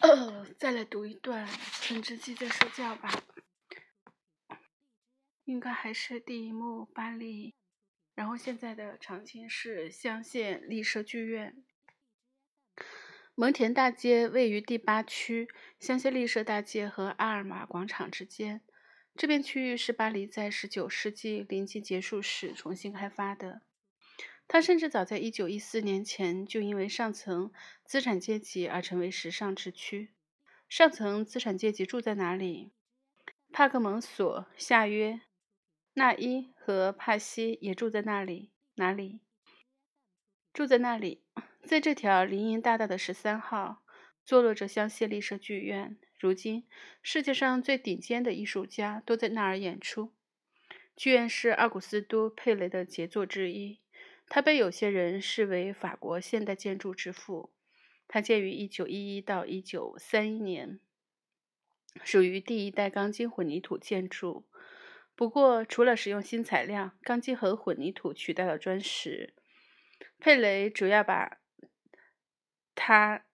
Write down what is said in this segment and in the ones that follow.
呃再来读一段，陈之记在睡觉吧。应该还是第一幕巴黎，然后现在的长青是香榭丽舍剧院。蒙田大街位于第八区香榭丽舍大街和阿尔玛广场之间。这片区域是巴黎在19世纪临近结束时重新开发的。它甚至早在1914年前就因为上层资产阶级而成为时尚之区。上层资产阶级住在哪里？帕克蒙索、夏约、纳伊和帕西也住在那里。哪里？住在那里，在这条林荫大道的十三号，坐落着香榭丽舍剧院。如今，世界上最顶尖的艺术家都在那儿演出。剧院是奥古斯都·佩雷的杰作之一，他被有些人视为法国现代建筑之父。他建于1911到1931年，属于第一代钢筋混凝土建筑。不过，除了使用新材料，钢筋和混凝土取代了砖石。佩雷主要把他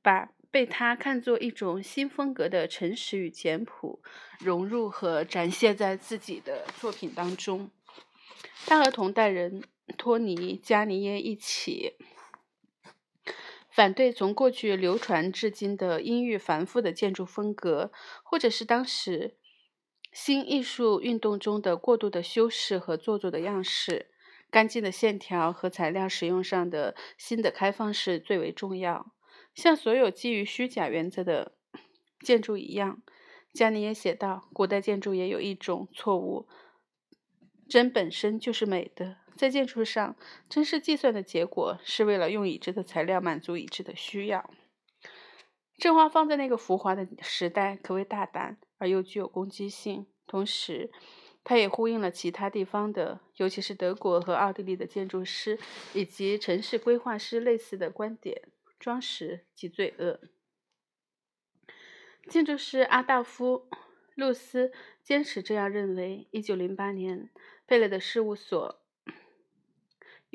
把。被他看作一种新风格的诚实与简朴融入和展现在自己的作品当中。他和同代人托尼·加尼耶一起反对从过去流传至今的阴郁繁复的建筑风格，或者是当时新艺术运动中的过度的修饰和做作的样式。干净的线条和材料使用上的新的开放式最为重要。像所有基于虚假原则的建筑一样，加尼也写道：“古代建筑也有一种错误，真本身就是美的。在建筑上，真实计算的结果，是为了用已知的材料满足已知的需要。”正话放在那个浮华的时代，可谓大胆而又具有攻击性。同时，它也呼应了其他地方的，尤其是德国和奥地利的建筑师以及城市规划师类似的观点。装饰及罪恶。建筑师阿道夫·露斯坚持这样认为。一九零八年，贝勒的事务所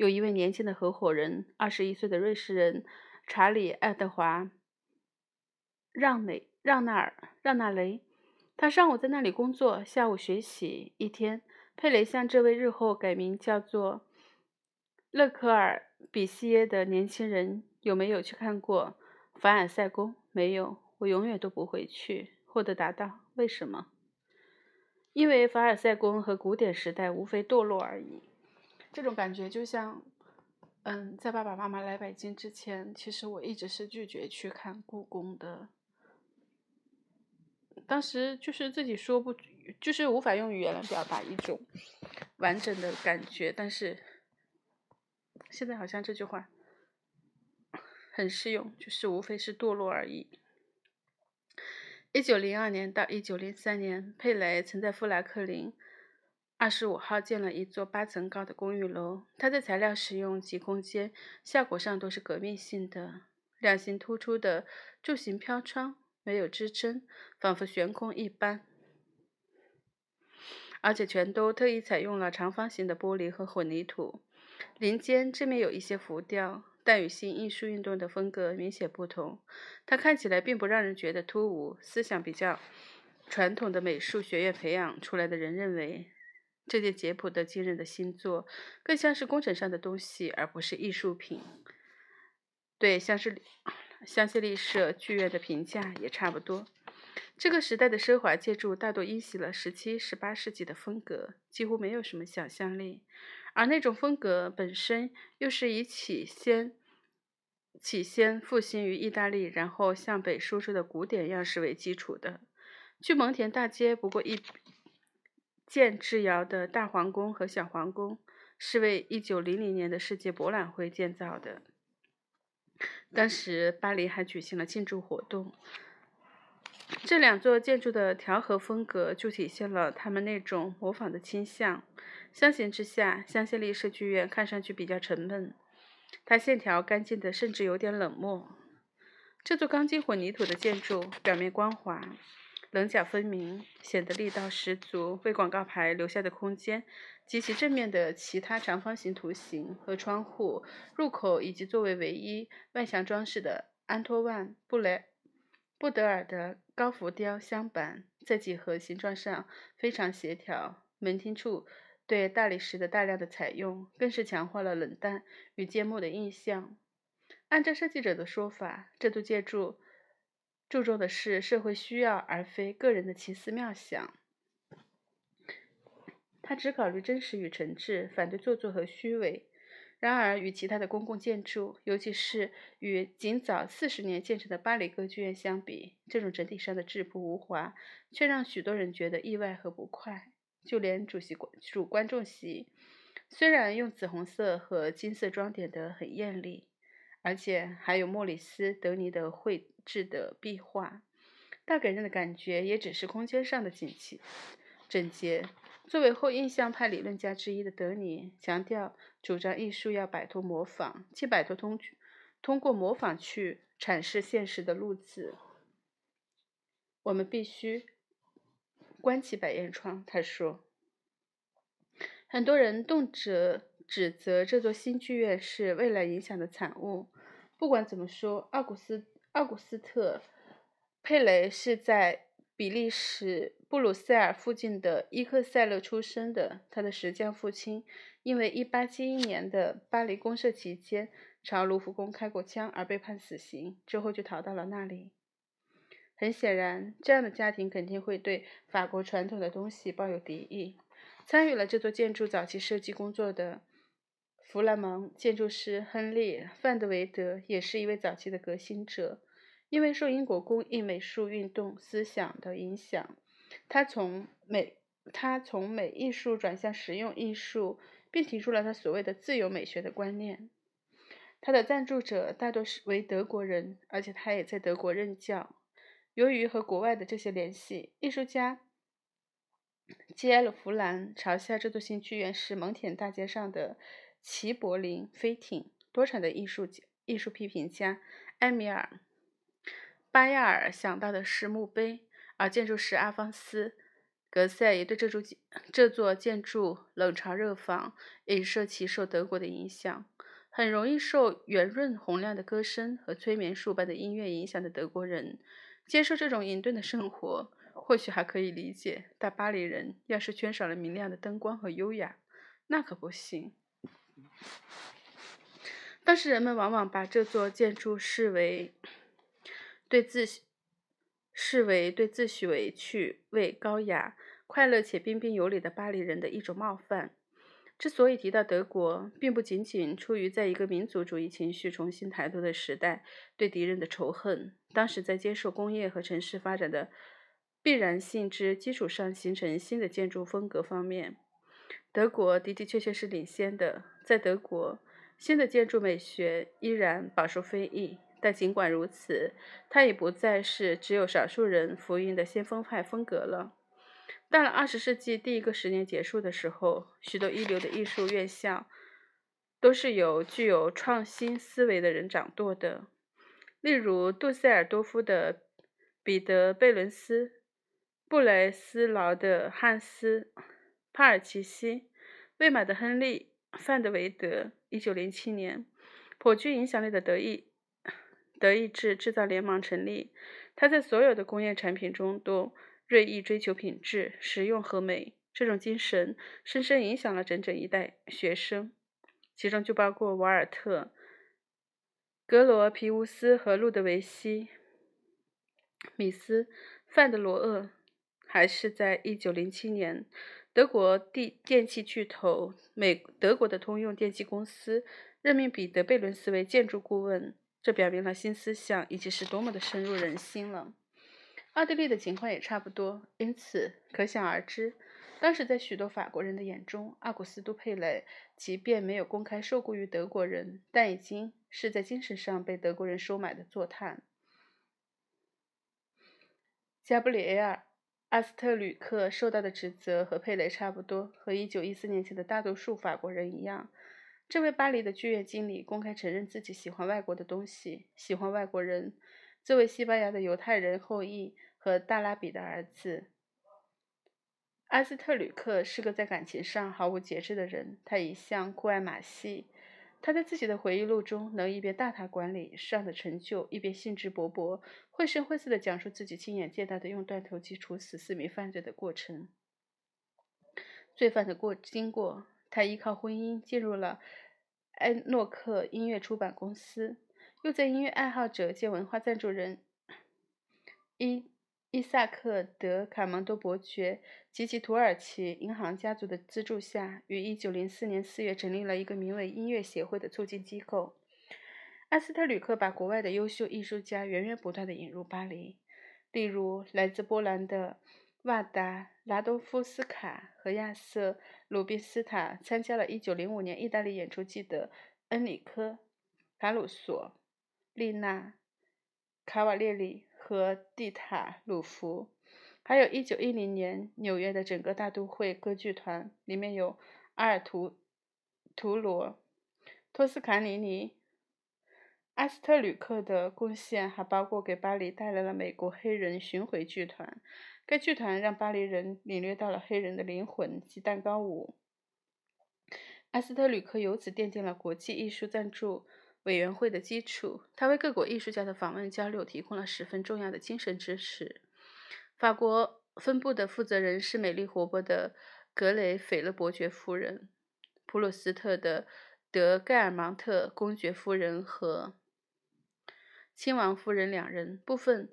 有一位年轻的合伙人，二十一岁的瑞士人查理·爱德华·让雷让纳尔让纳雷。他上午在那里工作，下午学习。一天，佩雷向这位日后改名叫做勒克尔比西耶的年轻人。有没有去看过凡尔赛宫？没有，我永远都不会去。霍德答道：“为什么？因为凡尔赛宫和古典时代无非堕落而已。这种感觉就像……嗯，在爸爸妈妈来北京之前，其实我一直是拒绝去看故宫的。当时就是自己说不，就是无法用语言来表达一种完整的感觉。但是现在好像这句话。”很适用，就是无非是堕落而已。一九零二年到一九零三年，佩雷曾在富兰克林二十五号建了一座八层高的公寓楼。它的材料使用及空间效果上都是革命性的。两型突出的柱形飘窗没有支撑，仿佛悬空一般，而且全都特意采用了长方形的玻璃和混凝土。林间正面有一些浮雕。但与新艺术运动的风格明显不同，它看起来并不让人觉得突兀。思想比较传统的美术学院培养出来的人认为，这件简朴的惊人的新作更像是工程上的东西，而不是艺术品。对像是香榭丽舍剧院的评价也差不多。这个时代的奢华建筑大多依袭了十七、十八世纪的风格，几乎没有什么想象力。而那种风格本身又是以起先起先复兴于意大利，然后向北输出的古典样式为基础的。距蒙田大街不过一建之遥的大皇宫和小皇宫，是为1900年的世界博览会建造的。当时巴黎还举行了庆祝活动。这两座建筑的调和风格就体现了他们那种模仿的倾向。相形之下，香榭丽舍剧院看上去比较沉闷，它线条干净的，甚至有点冷漠。这座钢筋混凝土的建筑表面光滑，棱角分明，显得力道十足，为广告牌留下的空间及其正面的其他长方形图形和窗户、入口以及作为唯一外墙装饰的安托万·布雷。布德尔的高浮雕镶板在几何形状上非常协调。门厅处对大理石的大量的采用，更是强化了冷淡与缄默的印象。按照设计者的说法，这座建筑注重的是社会需要，而非个人的奇思妙想。他只考虑真实与诚挚，反对做作和虚伪。然而，与其他的公共建筑，尤其是与仅早四十年建成的巴黎歌剧院相比，这种整体上的质朴无华，却让许多人觉得意外和不快。就连主席主观众席，虽然用紫红色和金色装点得很艳丽，而且还有莫里斯·德尼的绘制的壁画，但给人的感觉也只是空间上的整齐、整洁。作为后印象派理论家之一的德尼，强调主张艺术要摆脱模仿，即摆脱通通过模仿去阐释现实的路子。我们必须关起百叶窗，他说。很多人动辄指责这座新剧院是未来影响的产物。不管怎么说，奥古斯奥古斯特佩雷是在。比利时布鲁塞尔附近的伊克塞勒出生的，他的石匠父亲因为1871年的巴黎公社期间朝卢浮宫开过枪而被判死刑，之后就逃到了那里。很显然，这样的家庭肯定会对法国传统的东西抱有敌意。参与了这座建筑早期设计工作的弗兰蒙建筑师亨利·范德维德也是一位早期的革新者。因为受英国工艺美术运动思想的影响，他从美他从美艺术转向实用艺术，并提出了他所谓的自由美学的观念。他的赞助者大多是为德国人，而且他也在德国任教。由于和国外的这些联系，艺术家基埃尔弗兰嘲笑这座新剧院是蒙恬大街上的齐柏林飞艇。多产的艺术艺术批评家埃米尔。巴亚尔想到的是墓碑，而建筑师阿方斯·格塞也对这座这座建筑冷嘲热讽，影射其受德国的影响。很容易受圆润洪亮的歌声和催眠术般的音乐影响的德国人，接受这种隐遁的生活，或许还可以理解。但巴黎人要是缺少了明亮的灯光和优雅，那可不行。当时人们往往把这座建筑视为。对自视为对自诩为趣味高雅、快乐且彬彬有礼的巴黎人的一种冒犯。之所以提到德国，并不仅仅出于在一个民族主义情绪重新抬头的时代对敌人的仇恨，当时在接受工业和城市发展的必然性之基础上形成新的建筑风格方面，德国的的确确是领先的。在德国，新的建筑美学依然饱受非议。但尽管如此，它已不再是只有少数人福音的先锋派风格了。到了二十世纪第一个十年结束的时候，许多一流的艺术院校都是由具有创新思维的人掌舵的，例如杜塞尔多夫的彼得·贝伦斯、布雷斯劳的汉斯·帕尔奇西、魏玛的亨利·范德维德。一九零七年，颇具影响力的德意。德意志制造联盟成立，他在所有的工业产品中都锐意追求品质、实用和美。这种精神深深影响了整整一代学生，其中就包括瓦尔特、格罗皮乌斯和路德维希·米斯、范德罗厄。还是在1907年，德国地电器巨头美德国的通用电气公司任命彼得·贝伦斯为建筑顾问。这表明了新思想以及是多么的深入人心了。奥地利的情况也差不多，因此可想而知，当时在许多法国人的眼中，阿古斯都·佩雷即便没有公开受雇于德国人，但已经是在精神上被德国人收买的坐探。加布里埃尔·阿斯特吕克受到的指责和佩雷差不多，和1914年前的大多数法国人一样。这位巴黎的剧院经理公开承认自己喜欢外国的东西，喜欢外国人。作为西班牙的犹太人后裔和大拉比的儿子，阿斯特吕克是个在感情上毫无节制的人。他一向酷爱马戏，他在自己的回忆录中，能一边大谈管理上的成就，一边兴致勃勃、绘声绘色地讲述自己亲眼见到的用断头机处死四名犯罪的过程、罪犯的过经过。他依靠婚姻进入了埃诺克音乐出版公司，又在音乐爱好者兼文化赞助人伊伊萨克·德卡蒙多伯爵及其土耳其银行家族的资助下，于1904年4月成立了一个名为“音乐协会”的促进机构。阿斯特吕克把国外的优秀艺术家源源不断地引入巴黎，例如来自波兰的瓦达拉多夫斯卡和亚瑟鲁宾斯塔参加了1905年意大利演出季的恩里科卡鲁索、丽娜卡瓦列里。和蒂塔鲁福，还有一九一零年纽约的整个大都会歌剧团，里面有阿尔图图罗、托斯卡尼尼、阿斯特吕克的贡献，还包括给巴黎带来了美国黑人巡回剧团。该剧团让巴黎人领略到了黑人的灵魂及蛋糕舞。阿斯特吕克由此奠定了国际艺术赞助。委员会的基础，他为各国艺术家的访问交流提供了十分重要的精神支持。法国分部的负责人是美丽活泼的格雷斐勒伯爵夫人、普鲁斯特的德盖尔芒特公爵夫人和亲王夫人两人，部分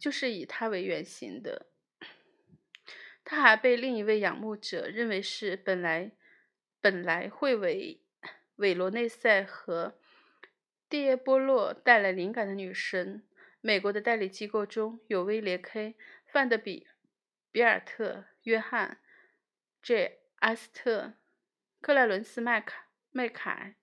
就是以他为原型的。他还被另一位仰慕者认为是本来本来会为韦罗内塞和。蒂耶波洛带来灵感的女神。美国的代理机构中有威廉 ·K· 范德比比尔特、约翰 ·J· 阿斯特、克莱伦斯·麦卡麦凯、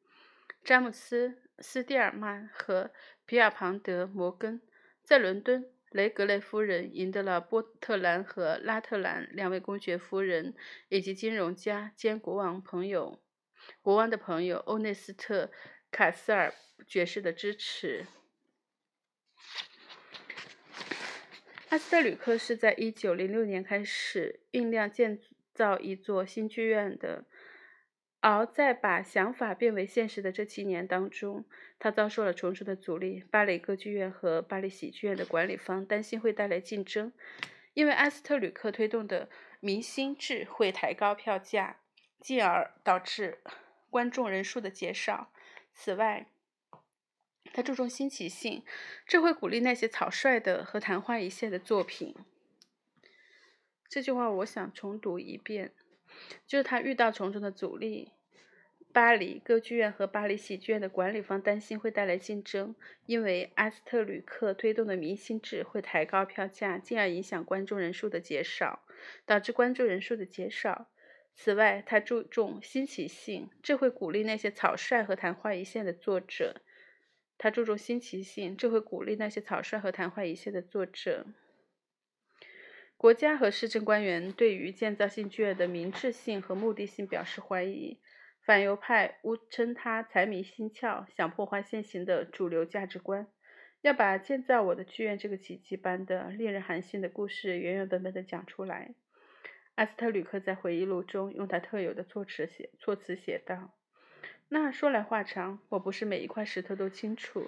詹姆斯·斯蒂尔曼和皮尔庞德·摩根。在伦敦，雷格雷夫人赢得了波特兰和拉特兰两位公爵夫人以及金融家兼国王朋友国王的朋友欧内斯特·卡斯尔。爵士的支持。阿斯特吕克是在一九零六年开始酝酿建造一座新剧院的，而在把想法变为现实的这七年当中，他遭受了重重的阻力。巴黎歌剧院和巴黎喜剧院的管理方担心会带来竞争，因为阿斯特吕克推动的明星制会抬高票价，进而导致观众人数的减少。此外，他注重新奇性，这会鼓励那些草率的和昙花一现的作品。这句话我想重读一遍，就是他遇到重重的阻力。巴黎歌剧院和巴黎喜剧院的管理方担心会带来竞争，因为阿斯特吕克推动的明星制会抬高票价，进而影响观众人数的减少，导致观众人数的减少。此外，他注重新奇性，这会鼓励那些草率和昙花一现的作者。他注重新奇性，这会鼓励那些草率和昙花一现的作者。国家和市政官员对于建造新剧院的明智性和目的性表示怀疑。反犹派误称他财迷心窍，想破坏现行的主流价值观，要把建造我的剧院这个奇迹般的、令人寒心的故事原原本本的讲出来。阿斯特吕克在回忆录中用他特有的措辞写措辞写道。那说来话长，我不是每一块石头都清楚，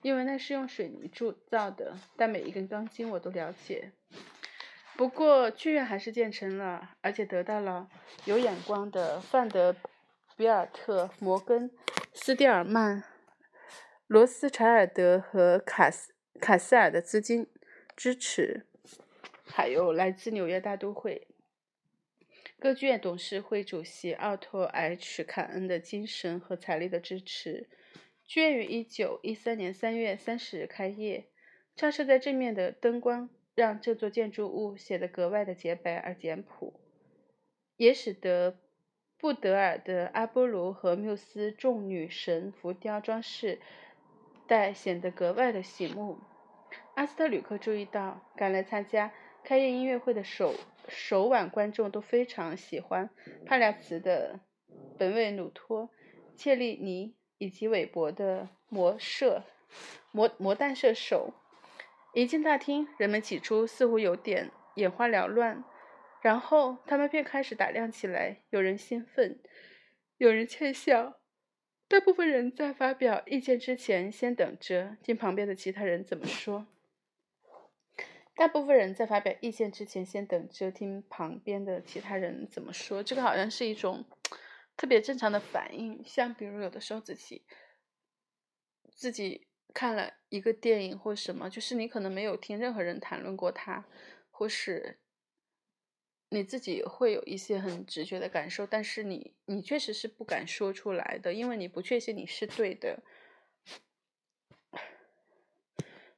因为那是用水泥铸造的。但每一根钢筋我都了解。不过剧院还是建成了，而且得到了有眼光的范德比尔特、摩根、斯蒂尔曼、罗斯柴尔德和卡斯卡斯尔的资金支持，还有来自纽约大都会。歌剧院董事会主席奥托 ·H· 坎恩的精神和财力的支持，剧院于1913年3月30日开业。照射在正面的灯光让这座建筑物显得格外的洁白而简朴，也使得布德尔的阿波罗和缪斯众女神浮雕装饰带显得格外的醒目。阿斯特吕克注意到，赶来参加开业音乐会的首。首晚观众都非常喜欢帕廖茨的本韦努托、切利尼以及韦伯的魔射魔魔弹射手。一进大厅，人们起初似乎有点眼花缭乱，然后他们便开始打量起来。有人兴奋，有人窃笑，大部分人在发表意见之前，先等着听旁边的其他人怎么说。大部分人在发表意见之前，先等着听旁边的其他人怎么说。这个好像是一种特别正常的反应。像比如有的时候自己自己看了一个电影或什么，就是你可能没有听任何人谈论过它，或是你自己会有一些很直觉的感受，但是你你确实是不敢说出来的，因为你不确信你是对的。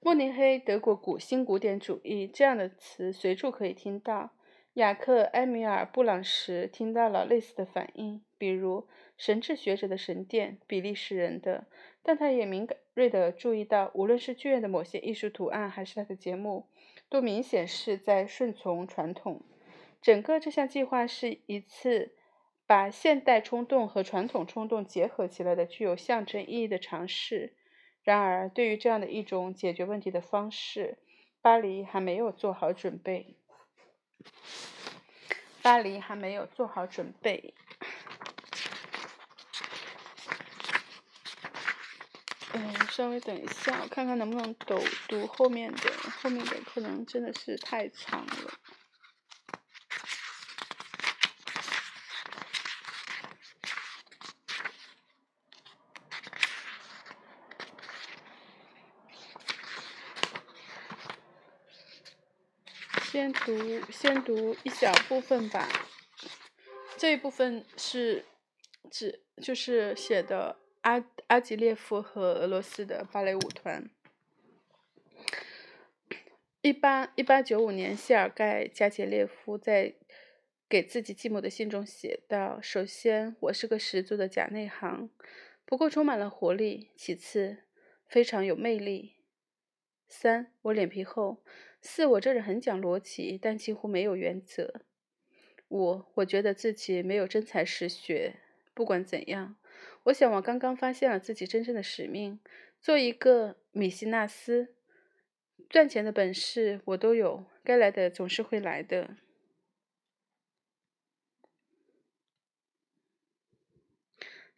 慕尼黑德国古新古典主义这样的词随处可以听到。雅克·埃米尔·布朗什听到了类似的反应，比如神智学者的神殿，比利时人的。但他也敏锐地注意到，无论是剧院的某些艺术图案，还是他的节目，都明显是在顺从传统。整个这项计划是一次把现代冲动和传统冲动结合起来的具有象征意义的尝试。然而，对于这样的一种解决问题的方式，巴黎还没有做好准备。巴黎还没有做好准备。嗯，稍微等一下，我看看能不能读读后面的，后面的可能真的是太长了。先读先读一小部分吧，这一部分是指就是写的阿阿吉列夫和俄罗斯的芭蕾舞团。一八一八九五年，谢尔盖加杰列夫在给自己继母的信中写道：“首先，我是个十足的假内行，不过充满了活力；其次，非常有魅力；三，我脸皮厚。”四，我这人很讲逻辑，但几乎没有原则。五，我觉得自己没有真才实学。不管怎样，我想我刚刚发现了自己真正的使命，做一个米西纳斯。赚钱的本事我都有，该来的总是会来的。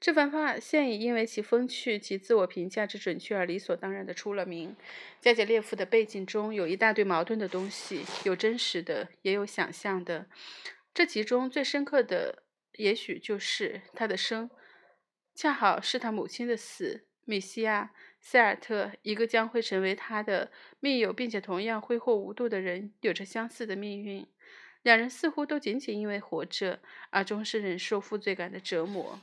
这番话现已因为其风趣及自我评价之准确而理所当然地出了名。加杰列夫的背景中有一大堆矛盾的东西，有真实的，也有想象的。这其中最深刻的，也许就是他的生，恰好是他母亲的死。米西亚·塞尔特，一个将会成为他的密友，并且同样挥霍无度的人，有着相似的命运。两人似乎都仅仅因为活着而终身忍受负罪感的折磨。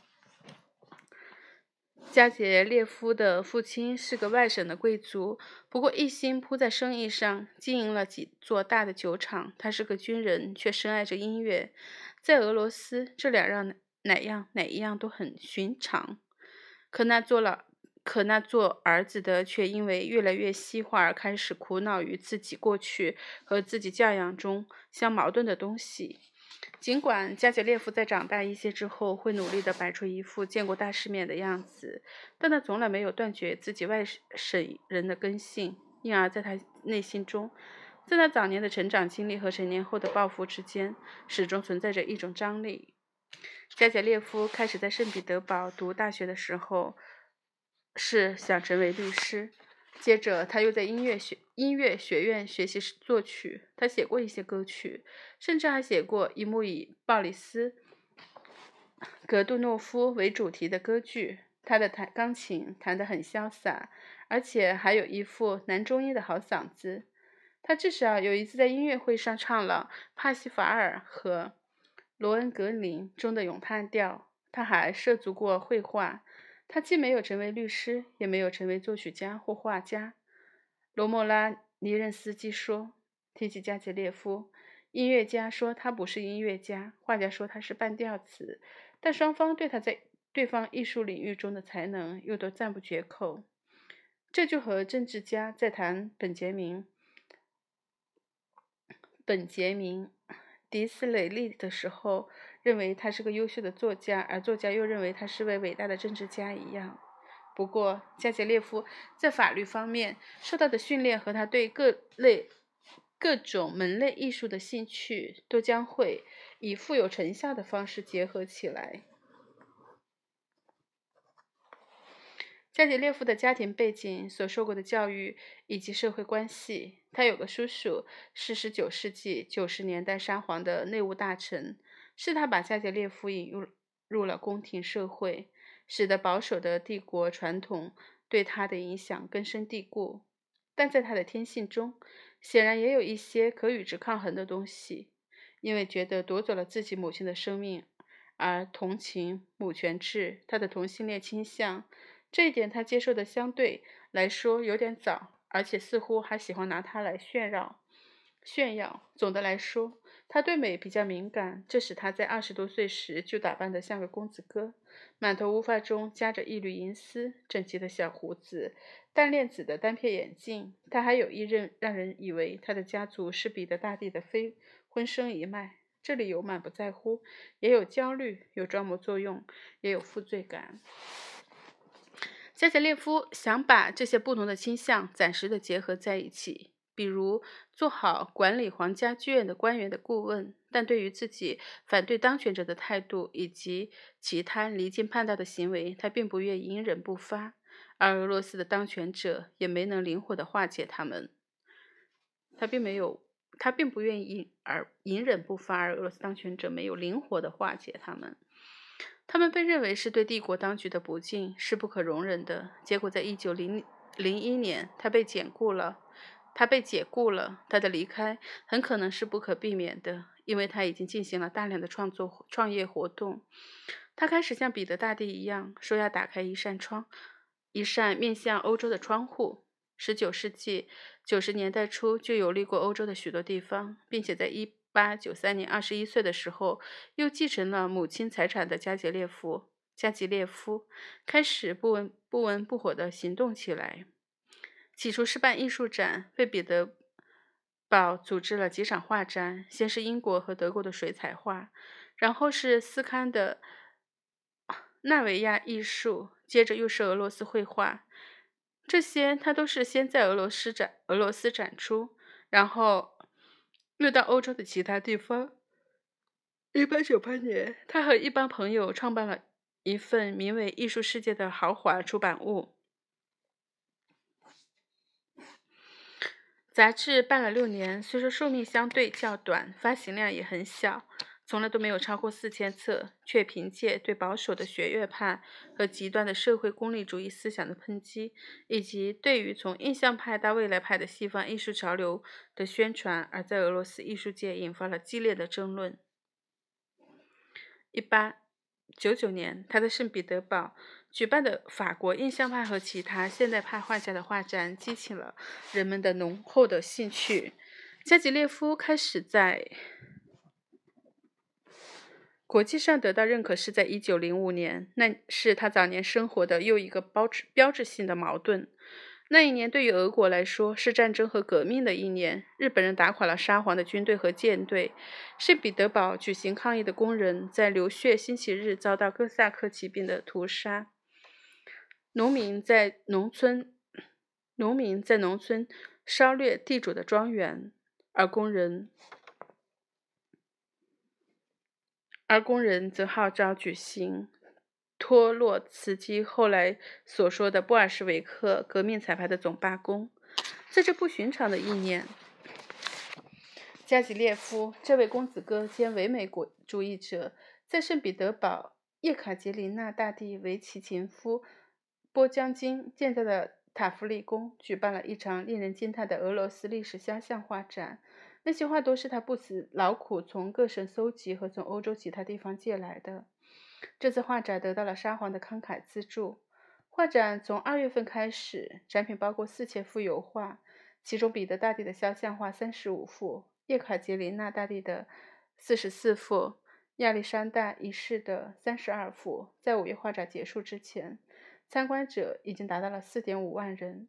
加杰列夫的父亲是个外省的贵族，不过一心扑在生意上，经营了几座大的酒厂。他是个军人，却深爱着音乐。在俄罗斯，这两样哪样哪一样都很寻常。可那做了，可那做儿子的却因为越来越西化而开始苦恼于自己过去和自己教养中相矛盾的东西。尽管加杰列夫在长大一些之后会努力地摆出一副见过大世面的样子，但他从来没有断绝自己外省人的根性，因而在他内心中，在他早年的成长经历和成年后的抱负之间，始终存在着一种张力。加杰列夫开始在圣彼得堡读大学的时候，是想成为律师。接着，他又在音乐学音乐学院学习作曲。他写过一些歌曲，甚至还写过一幕以鲍里斯·格杜诺夫为主题的歌剧。他的弹钢琴弹得很潇洒，而且还有一副男中音的好嗓子。他至少有一次在音乐会上唱了帕西法尔和罗恩格林中的咏叹调。他还涉足过绘画。他既没有成为律师，也没有成为作曲家或画家。罗莫拉尼任斯基说：“提起加杰列夫，音乐家说他不是音乐家，画家说他是半吊子，但双方对他在对方艺术领域中的才能又都赞不绝口。这就和政治家在谈本杰明、本杰明。”迪斯雷利的时候，认为他是个优秀的作家，而作家又认为他是位伟大的政治家一样。不过，加杰列夫在法律方面受到的训练和他对各类、各种门类艺术的兴趣，都将会以富有成效的方式结合起来。加吉列夫的家庭背景、所受过的教育以及社会关系。他有个叔叔，是19世纪90年代沙皇的内务大臣，是他把加吉列夫引入入了宫廷社会，使得保守的帝国传统对他的影响根深蒂固。但在他的天性中，显然也有一些可与之抗衡的东西，因为觉得夺走了自己母亲的生命，而同情母权制。他的同性恋倾向。这一点他接受的相对来说有点早，而且似乎还喜欢拿它来炫耀。炫耀。总的来说，他对美比较敏感，这使他在二十多岁时就打扮得像个公子哥，满头乌发中夹着一缕银丝，整齐的小胡子，淡链子的单片眼镜。他还有一任让人以为他的家族是彼得大帝的非婚生一脉。这里有满不在乎，也有焦虑，有装模作样，也有负罪感。加捷列夫想把这些不同的倾向暂时的结合在一起，比如做好管理皇家剧院的官员的顾问，但对于自己反对当权者的态度以及其他离经叛道的行为，他并不愿隐忍不发，而俄罗斯的当权者也没能灵活的化解他们。他并没有，他并不愿意而隐忍不发，而俄罗斯当权者没有灵活的化解他们。他们被认为是对帝国当局的不敬，是不可容忍的。结果，在一九零零一年，他被解雇了。他被解雇了。他的离开很可能是不可避免的，因为他已经进行了大量的创作创业活动。他开始像彼得大帝一样，说要打开一扇窗，一扇面向欧洲的窗户。十九世纪九十年代初就游历过欧洲的许多地方，并且在一。八九三年，二十一岁的时候，又继承了母亲财产的加杰列夫，加吉列夫开始不温不温不火地行动起来。起初是办艺术展，为彼得堡组织了几场画展，先是英国和德国的水彩画，然后是斯堪的纳维亚艺术，接着又是俄罗斯绘画。这些他都是先在俄罗斯展俄罗斯展出，然后。又到欧洲的其他地方。一八九八年，他和一帮朋友创办了一份名为《艺术世界》的豪华出版物。杂志办了六年，虽说寿命相对较短，发行量也很小。从来都没有超过四千册，却凭借对保守的学院派和极端的社会功利主义思想的抨击，以及对于从印象派到未来派的西方艺术潮流的宣传，而在俄罗斯艺术界引发了激烈的争论。一八九九年，他在圣彼得堡举办的法国印象派和其他现代派画家的画展，激起了人们的浓厚的兴趣。加吉列夫开始在。国际上得到认可是在一九零五年，那是他早年生活的又一个标志标志性的矛盾。那一年对于俄国来说是战争和革命的一年，日本人打垮了沙皇的军队和舰队，圣彼得堡举行抗议的工人在流血星期日遭到哥萨克骑兵的屠杀，农民在农村农民在农村烧掠地主的庄园，而工人。而工人则号召举行托洛茨基后来所说的布尔什维克革命彩排的总罢工。在这不寻常的一年，加吉列夫这位公子哥兼唯美国主义者，在圣彼得堡叶卡捷琳娜大帝为其情夫波将军建造的塔夫利宫举办了一场令人惊叹的俄罗斯历史肖像画展。那些画都是他不辞劳苦从各省搜集和从欧洲其他地方借来的。这次画展得到了沙皇的慷慨资助。画展从二月份开始，展品包括四千幅油画，其中彼得大帝的肖像画三十五幅，叶卡捷琳娜大帝的四十四幅，亚历山大一世的三十二幅。在五月画展结束之前，参观者已经达到了四点五万人。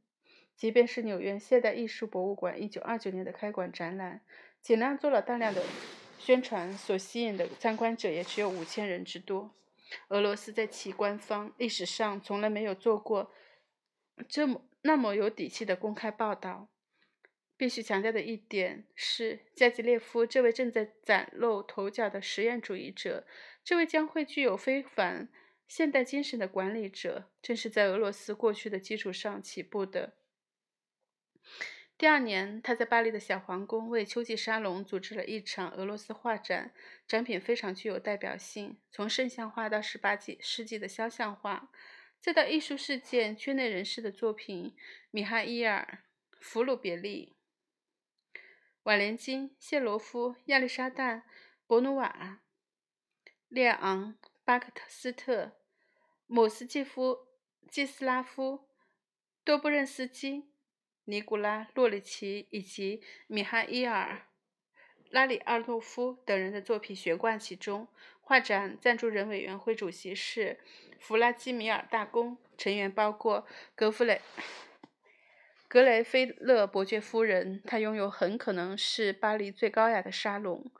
即便是纽约现代艺术博物馆1929年的开馆展览，尽量做了大量的宣传，所吸引的参观者也只有五千人之多。俄罗斯在其官方历史上从来没有做过这么那么有底气的公开报道。必须强调的一点是，加吉列夫这位正在崭露头角的实验主义者，这位将会具有非凡现代精神的管理者，正是在俄罗斯过去的基础上起步的。第二年，他在巴黎的小皇宫为秋季沙龙组织了一场俄罗斯画展，展品非常具有代表性，从圣像画到十八纪世纪的肖像画，再到艺术事件圈内人士的作品，米哈伊尔·弗鲁别利、瓦连金、谢罗夫、亚历山大·博努瓦、列昂·巴克特斯特、姆斯季夫、季斯拉夫、多布任斯基。尼古拉·洛里奇以及米哈伊尔·拉里奥诺夫等人的作品悬挂其中。画展赞助人委员会主席是弗拉基米尔大公，成员包括格弗雷、格雷菲勒伯爵夫人，她拥有很可能是巴黎最高雅的沙龙。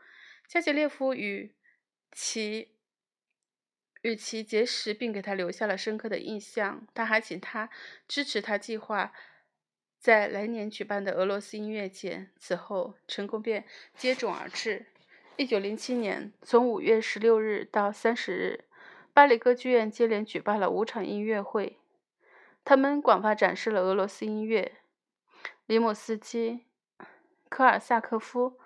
加杰列夫与其与其结识，并给他留下了深刻的印象。他还请他支持他计划。在来年举办的俄罗斯音乐节，此后成功便接踵而至。一九零七年，从五月十六日到三十日，巴黎歌剧院接连举办了五场音乐会，他们广泛展示了俄罗斯音乐。里姆斯基、科尔萨科夫、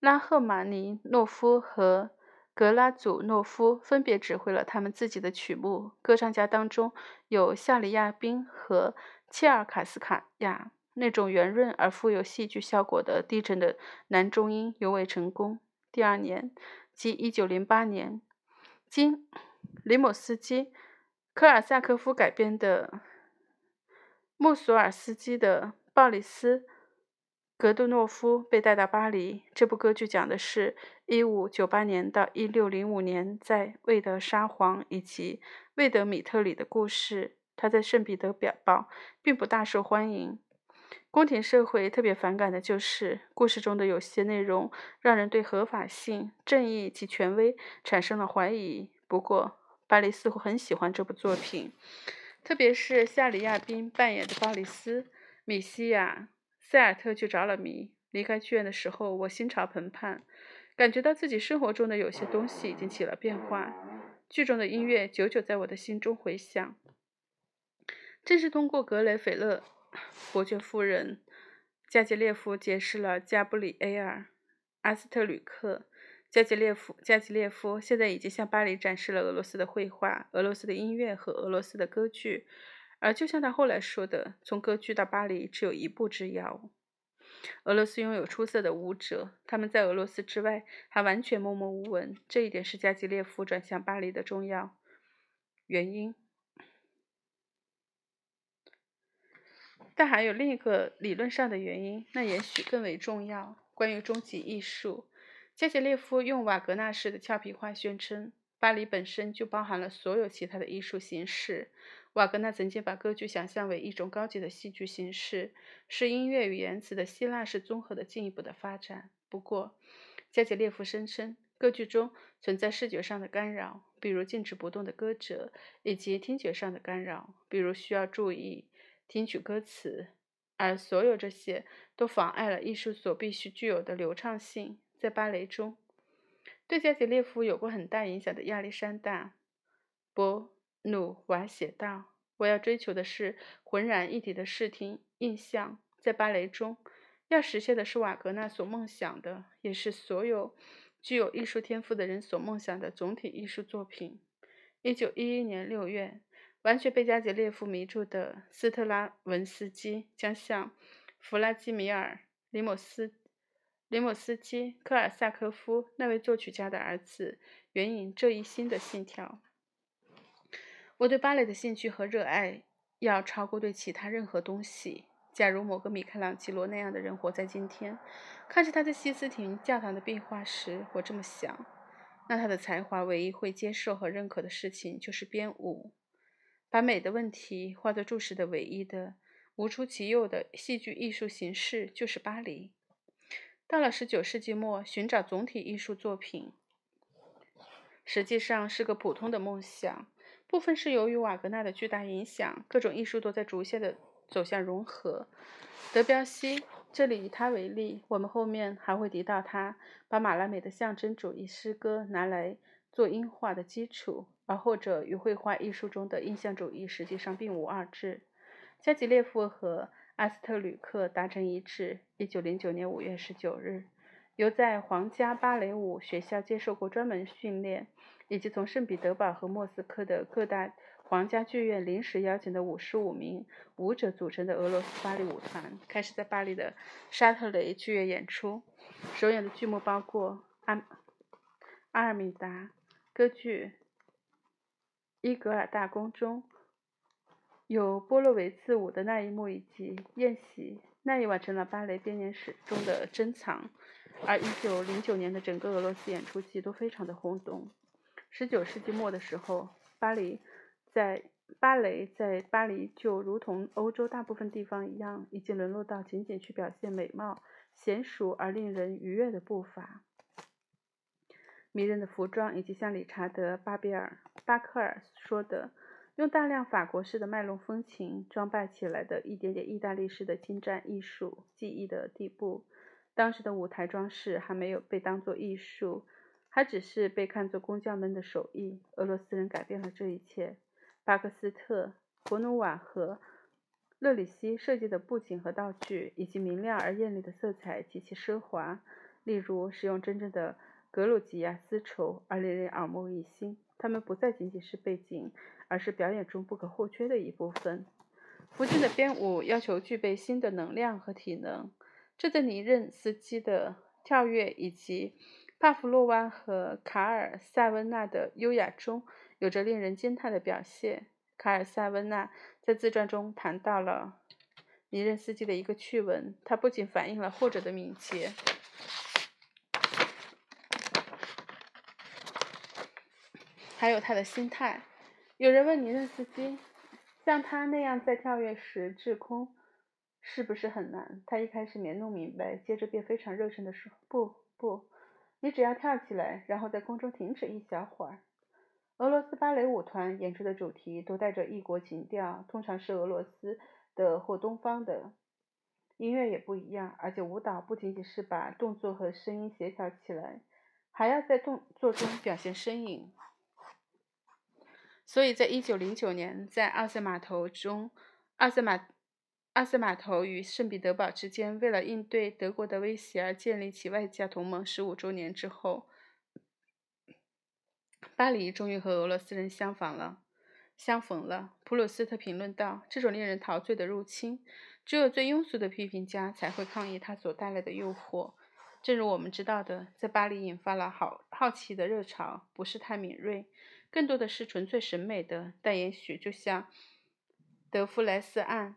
拉赫玛尼诺夫和格拉祖诺夫分别指挥了他们自己的曲目。歌唱家当中有夏里亚宾和。切尔卡斯卡亚那种圆润而富有戏剧效果的低沉的男中音尤为成功。第二年，即1908年，经里姆斯基、科尔萨科夫改编的穆索尔斯基的《鲍里斯·格杜诺夫》被带到巴黎。这部歌剧讲的是1598年到1605年在魏德沙皇以及魏德米特里的故事。他在圣彼得堡并不大受欢迎，宫廷社会特别反感的就是故事中的有些内容，让人对合法性、正义及权威产生了怀疑。不过，巴黎似乎很喜欢这部作品，特别是夏里亚宾扮演的鲍里斯·米西亚。塞尔特就着了迷。离开剧院的时候，我心潮澎湃，感觉到自己生活中的有些东西已经起了变化。剧中的音乐久久在我的心中回响。正是通过格雷菲勒伯爵夫人加杰列夫结识了加布里埃尔·阿斯特吕克。加杰列夫加吉列夫现在已经向巴黎展示了俄罗斯的绘画、俄罗斯的音乐和俄罗斯的歌剧。而就像他后来说的，从歌剧到巴黎只有一步之遥。俄罗斯拥有出色的舞者，他们在俄罗斯之外还完全默默无闻。这一点是加吉列夫转向巴黎的重要原因。但还有另一个理论上的原因，那也许更为重要。关于终极艺术，加杰列夫用瓦格纳式的俏皮话宣称，巴黎本身就包含了所有其他的艺术形式。瓦格纳曾经把歌剧想象为一种高级的戏剧形式，是音乐与言辞的希腊式综合的进一步的发展。不过，加杰列夫声称，歌剧中存在视觉上的干扰，比如静止不动的歌者，以及听觉上的干扰，比如需要注意。听取歌词，而所有这些都妨碍了艺术所必须具有的流畅性。在芭蕾中，对加杰列夫有过很大影响的亚历山大·博努瓦写道：“我要追求的是浑然一体的视听印象。在芭蕾中，要实现的是瓦格纳所梦想的，也是所有具有艺术天赋的人所梦想的总体艺术作品。”一九一一年六月。完全被加杰列夫迷住的斯特拉文斯基将向弗拉基米尔·里姆斯里姆斯基科尔萨科夫那位作曲家的儿子援引这一新的信条：“我对芭蕾的兴趣和热爱要超过对其他任何东西。假如某个米开朗基罗那样的人活在今天，看着他在西斯廷教堂的壁画时，我这么想，那他的才华唯一会接受和认可的事情就是编舞。”把美的问题化作注释的唯一的、无出其右的戏剧艺术形式就是巴黎。到了19世纪末，寻找总体艺术作品实际上是个普通的梦想。部分是由于瓦格纳的巨大影响，各种艺术都在逐渐的走向融合。德彪西，这里以他为例，我们后面还会提到他，把马拉美的象征主义诗歌拿来做音画的基础。而后者与绘画艺术中的印象主义实际上并无二致。加吉列夫和阿斯特吕克达成一致。1909年5月19日，由在皇家芭蕾舞学校接受过专门训练，以及从圣彼得堡和莫斯科的各大皇家剧院临时邀请的五十五名舞者组成的俄罗斯芭蕾舞团，开始在巴黎的沙特雷剧院演出。首演的剧目包括《阿阿尔米达》歌剧《伊格尔大公》中有波洛维茨舞的那一幕，以及《宴席》。那一晚成了芭蕾编年史中的珍藏。而1909年的整个俄罗斯演出季都非常的轰动。19世纪末的时候，巴黎在芭蕾在巴黎就如同欧洲大部分地方一样，已经沦落到仅仅去表现美貌。娴熟而令人愉悦的步伐，迷人的服装，以及像理查德·巴比尔·巴克尔说的，用大量法国式的卖弄风情装扮起来的一点点意大利式的精湛艺术技艺的地步。当时的舞台装饰还没有被当作艺术，还只是被看作工匠们的手艺。俄罗斯人改变了这一切。巴克斯特、博努瓦和。勒里希设计的布景和道具，以及明亮而艳丽的色彩极其奢华。例如，使用真正的格鲁吉亚丝绸，而令人耳目一新。它们不再仅仅是背景，而是表演中不可或缺的一部分。福建的编舞要求具备新的能量和体能，这在尼任斯基的跳跃以及帕夫洛娃和卡尔萨温娜的优雅中有着令人惊叹的表现。卡尔萨温娜在自传中谈到了尼任斯基的一个趣闻，它不仅反映了后者的敏捷，还有他的心态。有人问尼任斯基，像他那样在跳跃时滞空是不是很难？他一开始没弄明白，接着便非常热忱地说：“不，不，你只要跳起来，然后在空中停止一小会儿。”俄罗斯芭蕾舞团演出的主题都带着异国情调，通常是俄罗斯的或东方的。音乐也不一样，而且舞蹈不仅仅是把动作和声音协调起来，还要在动作中表现身影。所以在一九零九年，在奥塞码头中，奥塞码阿斯码头与圣彼得堡之间，为了应对德国的威胁而建立起外交同盟十五周年之后。巴黎终于和俄罗斯人相仿了，相逢了。普鲁斯特评论道：“这种令人陶醉的入侵，只有最庸俗的批评家才会抗议它所带来的诱惑。正如我们知道的，在巴黎引发了好好奇的热潮，不是太敏锐，更多的是纯粹审美的，但也许就像德夫莱斯案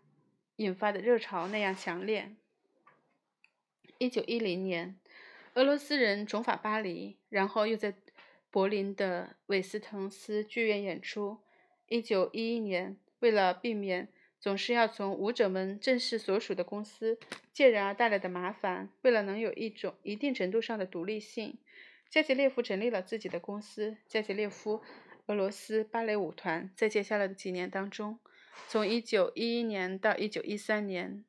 引发的热潮那样强烈。”一九一零年，俄罗斯人重返巴黎，然后又在。柏林的韦斯滕斯剧院演出。一九一一年，为了避免总是要从舞者们正式所属的公司借人而带来的麻烦，为了能有一种一定程度上的独立性，加吉列夫成立了自己的公司——加吉列夫俄罗斯芭蕾舞团。在接下来的几年当中，从一九一一年到一九一三年，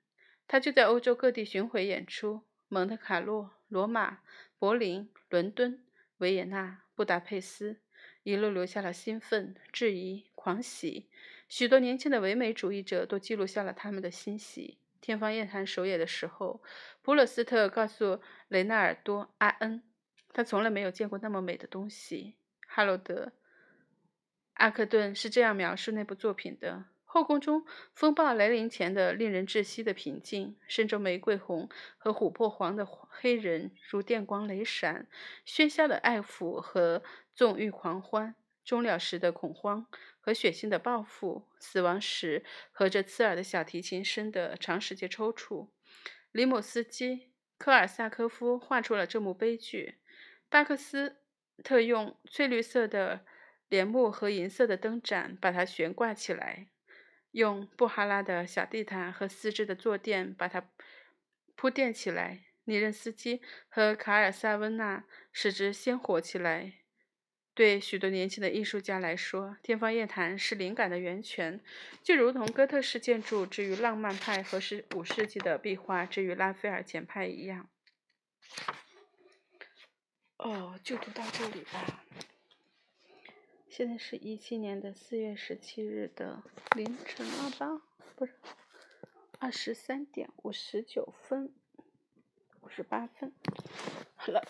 他就在欧洲各地巡回演出：蒙特卡洛、罗马、柏林、伦敦、维也纳。布达佩斯一路留下了兴奋、质疑、狂喜，许多年轻的唯美主义者都记录下了他们的欣喜。天方夜谭首演的时候，普鲁斯特告诉雷纳尔多·阿恩，他从来没有见过那么美的东西。哈罗德·阿克顿是这样描述那部作品的。后宫中风暴来临前的令人窒息的平静，身着玫瑰红和琥珀黄的黑人如电光雷闪，喧嚣的爱抚和纵欲狂欢，终了时的恐慌和血腥的报复，死亡时和着刺耳的小提琴声的长时间抽搐。里姆斯基科尔萨科夫画出了这幕悲剧。巴克斯特用翠绿色的帘幕和银色的灯盏把它悬挂起来。用布哈拉的小地毯和丝质的坐垫把它铺垫起来。尼任斯基和卡尔萨温娜使之鲜活起来。对许多年轻的艺术家来说，天方夜谭是灵感的源泉，就如同哥特式建筑之于浪漫派和十五世纪的壁画之于拉斐尔前派一样。哦，就读到这里吧。现在是一七年的四月十七日的凌晨了吧？不是，二十三点五十九分，五十八分。好了。